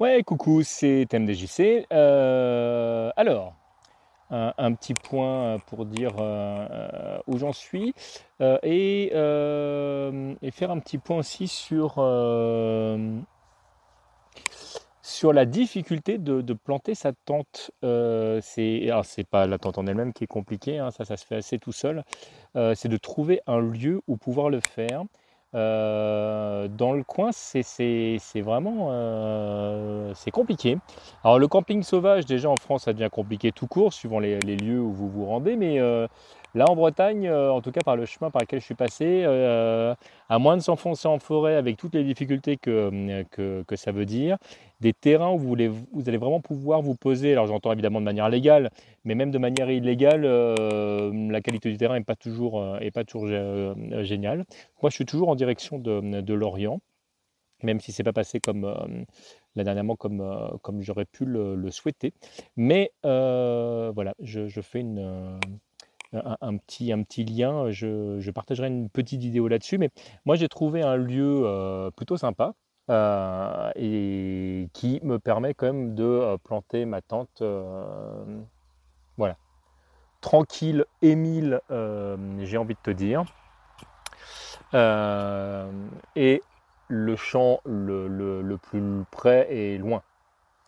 Ouais, coucou, c'est TMDJC. Euh, alors, un, petit point pour dire euh, où j'en suis euh, et, faire un petit point aussi sur, la difficulté de, planter sa tente. c'est, pas la tente en elle-même qui est compliquée, hein, ça se fait assez tout seul. c'est de trouver un lieu où pouvoir le faire. Euh, dans le coin, c'est vraiment euh, c'est compliqué. Alors le camping sauvage, déjà en France, ça devient compliqué tout court, suivant les, lieux où vous vous rendez, mais euh, Là, en Bretagne, euh, en tout cas par le chemin par lequel je suis passé, euh, à moins de s'enfoncer en forêt avec toutes les difficultés que, euh, que, ça veut dire, des terrains où vous, allez vraiment pouvoir vous poser, alors j'entends évidemment de manière légale, mais même de manière illégale, la qualité du terrain n'est pas toujours, pas toujours géniale. Moi, je suis toujours en direction de, l'Orient, même si ce n'est pas passé comme dernièrement comme, comme j'aurais pu le, souhaiter. Mais voilà, je, je fais une un, petit, un petit lien. Je, partagerai une petite vidéo là-dessus. Mais moi, j'ai trouvé un lieu euh, plutôt sympa euh, et qui me permet quand même de euh, planter ma tente. voilà. Tranquille, Émile, j'ai envie de te dire. et le champ le, le plus près est loin.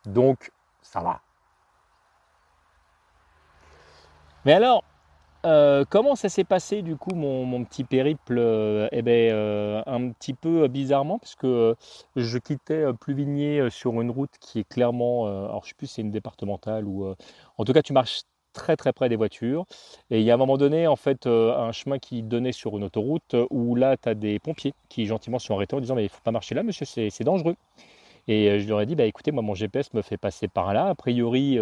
Donc, ça va. Mais alors, euh, comment ça s'est passé du coup mon, petit périple euh, Eh bien, euh, un petit peu bizarrement, parce que je quittais Pluvigné sur une route qui est clairement, alors je sais plus si c'est une départementale ou, en tout cas tu marches très très près des voitures. Et il y a un moment donné, en fait, un chemin qui donnait sur une autoroute où là, tu as des pompiers qui gentiment sont arrêtés en disant Mais il faut pas marcher là, monsieur, c'est dangereux. Et je leur ai dit Bah écoutez, moi, mon GPS me fait passer par là. A priori,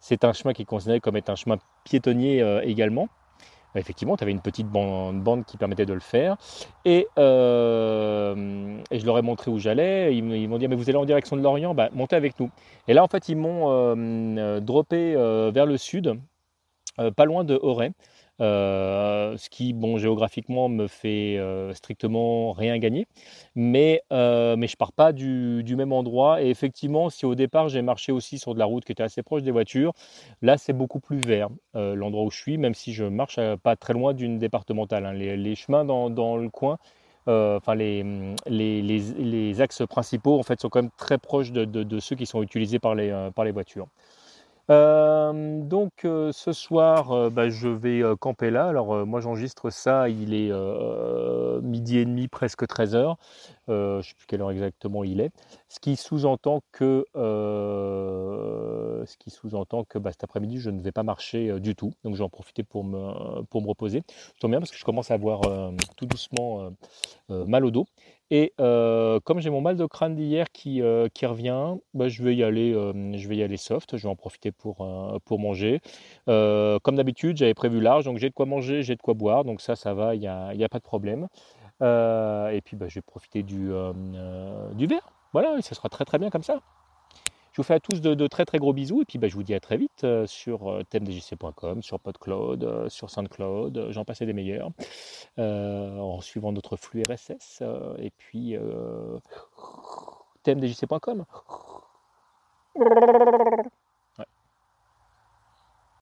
c'est un chemin qui est considéré comme être un chemin piétonnier euh, également. Effectivement, tu avais une petite bande, qui permettait de le faire. Euh, et, je leur ai montré où j'allais. Ils, m'ont dit Mais vous allez en direction de l'Orient? Bah, Montez avec nous. Et là, en fait, ils m'ont euh, droppé vers le sud, pas loin de Auray. Euh, ce qui, bon, géographiquement, me fait euh, strictement rien gagner. Mais, euh, mais je pars pas du, même endroit. Et effectivement, si au départ, j'ai marché aussi sur de la route qui était assez proche des voitures, là, c'est beaucoup plus vert, l'endroit où je suis, même si je marche pas très loin d'une départementale. Hein. Les, chemins dans, le coin, enfin les, axes principaux en fait sont quand même très proches de, ceux qui sont utilisés par les voitures. Euh, donc euh, ce soir, euh, bah, je vais camper là. Alors moi j'enregistre ça, il est midi et demi, presque 13 heures. je ne sais plus quelle heure exactement il est. Ce qui sous-entend que, sous-entend que bah, cet après-midi, je ne vais pas marcher du tout. Donc je vais en profiter pour me, pour me reposer. Je tombe bien parce que je commence à avoir tout doucement mal au dos. Et comme j'ai mon mal de crâne d'hier qui, qui revient, bah, je, vais y aller, je vais y aller soft, je vais en profiter pour, pour manger. comme d'habitude, j'avais prévu large, donc j'ai de quoi manger, j'ai de quoi boire, donc ça, ça va, il n'y a, a, pas de problème. et puis bah, je vais profiter du, du verre. Voilà, et ça sera très très bien comme ça. Vous fais à tous de, très très gros bisous et puis bah, je vous dis à très vite euh, sur euh, thèmedjc.com, sur PodCloud, euh, sur SoundCloud, j'en passais des meilleurs, en suivant notre flux RSS et puis thèmedjc.com.